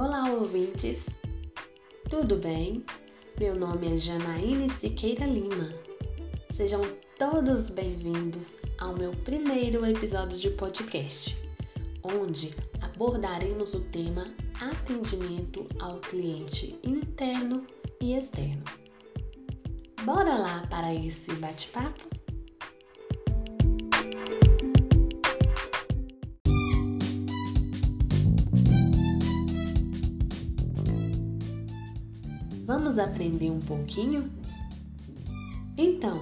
Olá, ouvintes! Tudo bem? Meu nome é Janaíne Siqueira Lima. Sejam todos bem-vindos ao meu primeiro episódio de podcast, onde abordaremos o tema atendimento ao cliente interno e externo. Bora lá para esse bate-papo? Vamos aprender um pouquinho? Então,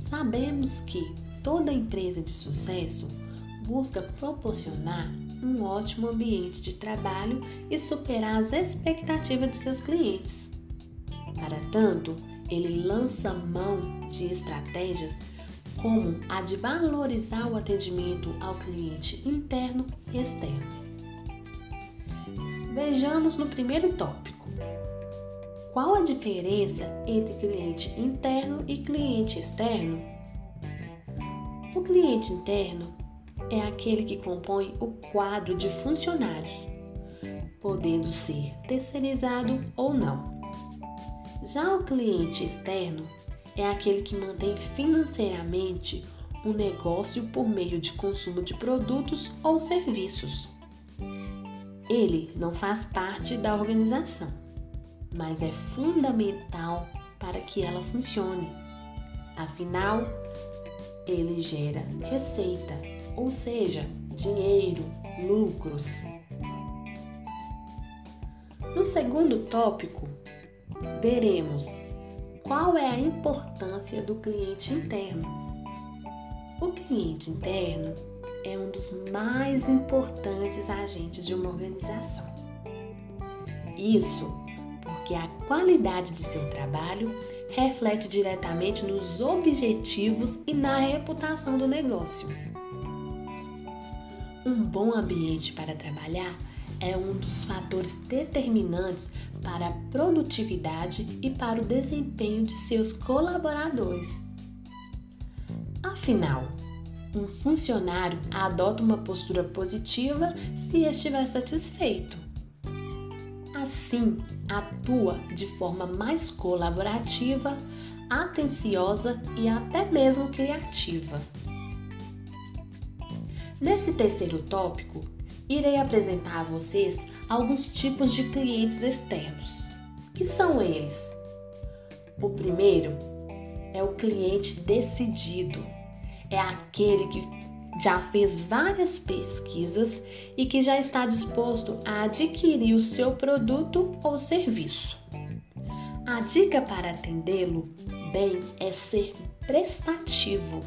sabemos que toda empresa de sucesso busca proporcionar um ótimo ambiente de trabalho e superar as expectativas de seus clientes. Para tanto, ele lança mão de estratégias como a de valorizar o atendimento ao cliente interno e externo. Vejamos no primeiro tópico qual a diferença entre cliente interno e cliente externo? O cliente interno é aquele que compõe o quadro de funcionários, podendo ser terceirizado ou não. Já o cliente externo é aquele que mantém financeiramente o negócio por meio de consumo de produtos ou serviços. Ele não faz parte da organização mas é fundamental para que ela funcione. Afinal, ele gera receita, ou seja, dinheiro, lucros. No segundo tópico, veremos qual é a importância do cliente interno. O cliente interno é um dos mais importantes agentes de uma organização. Isso porque a qualidade de seu trabalho reflete diretamente nos objetivos e na reputação do negócio. Um bom ambiente para trabalhar é um dos fatores determinantes para a produtividade e para o desempenho de seus colaboradores. Afinal, um funcionário adota uma postura positiva se estiver satisfeito assim atua de forma mais colaborativa, atenciosa e até mesmo criativa. Nesse terceiro tópico, irei apresentar a vocês alguns tipos de clientes externos. Que são eles? O primeiro é o cliente decidido. É aquele que já fez várias pesquisas e que já está disposto a adquirir o seu produto ou serviço. A dica para atendê-lo bem é ser prestativo.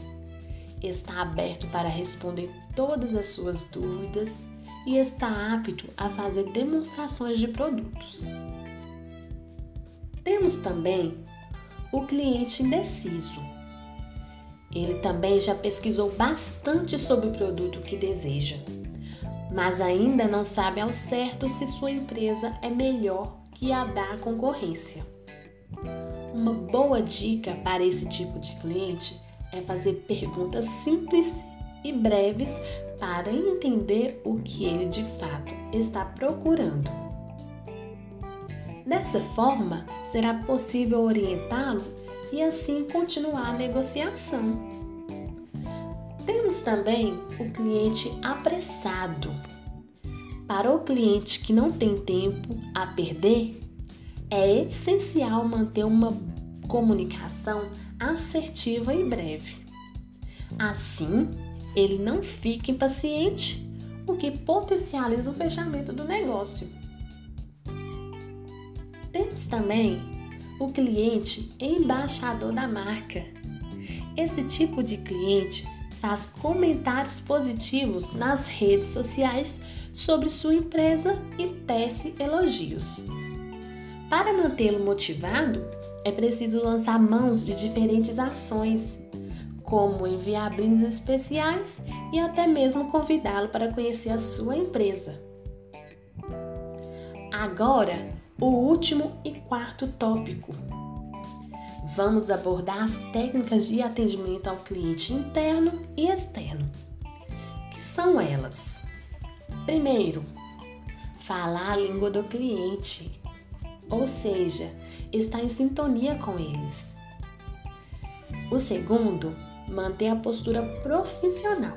Está aberto para responder todas as suas dúvidas e está apto a fazer demonstrações de produtos. Temos também o cliente indeciso ele também já pesquisou bastante sobre o produto que deseja, mas ainda não sabe ao certo se sua empresa é melhor que a da concorrência. Uma boa dica para esse tipo de cliente é fazer perguntas simples e breves para entender o que ele de fato está procurando. Dessa forma, será possível orientá-lo e assim continuar a negociação. Temos também o cliente apressado. Para o cliente que não tem tempo a perder, é essencial manter uma comunicação assertiva e breve. Assim, ele não fica impaciente, o que potencializa o fechamento do negócio. Temos também o cliente embaixador da marca. Esse tipo de cliente faz comentários positivos nas redes sociais sobre sua empresa e tece elogios. Para mantê-lo motivado, é preciso lançar mãos de diferentes ações, como enviar brindes especiais e até mesmo convidá-lo para conhecer a sua empresa. Agora, o último e quarto tópico. Vamos abordar as técnicas de atendimento ao cliente interno e externo, que são elas. Primeiro, falar a língua do cliente, ou seja, estar em sintonia com eles. O segundo, manter a postura profissional,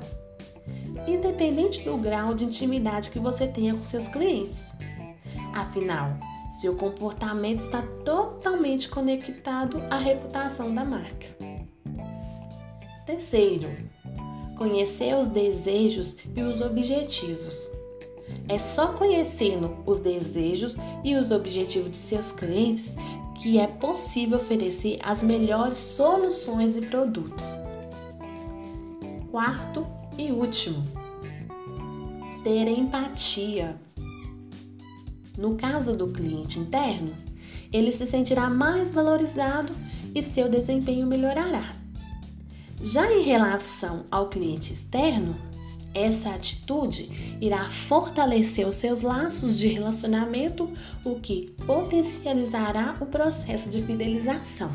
independente do grau de intimidade que você tenha com seus clientes. Afinal, seu comportamento está totalmente conectado à reputação da marca. Terceiro, conhecer os desejos e os objetivos. É só conhecendo os desejos e os objetivos de seus clientes que é possível oferecer as melhores soluções e produtos. Quarto e último, ter empatia. No caso do cliente interno, ele se sentirá mais valorizado e seu desempenho melhorará. Já em relação ao cliente externo, essa atitude irá fortalecer os seus laços de relacionamento, o que potencializará o processo de fidelização.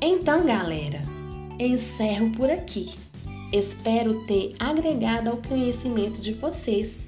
Então, galera, encerro por aqui. Espero ter agregado ao conhecimento de vocês.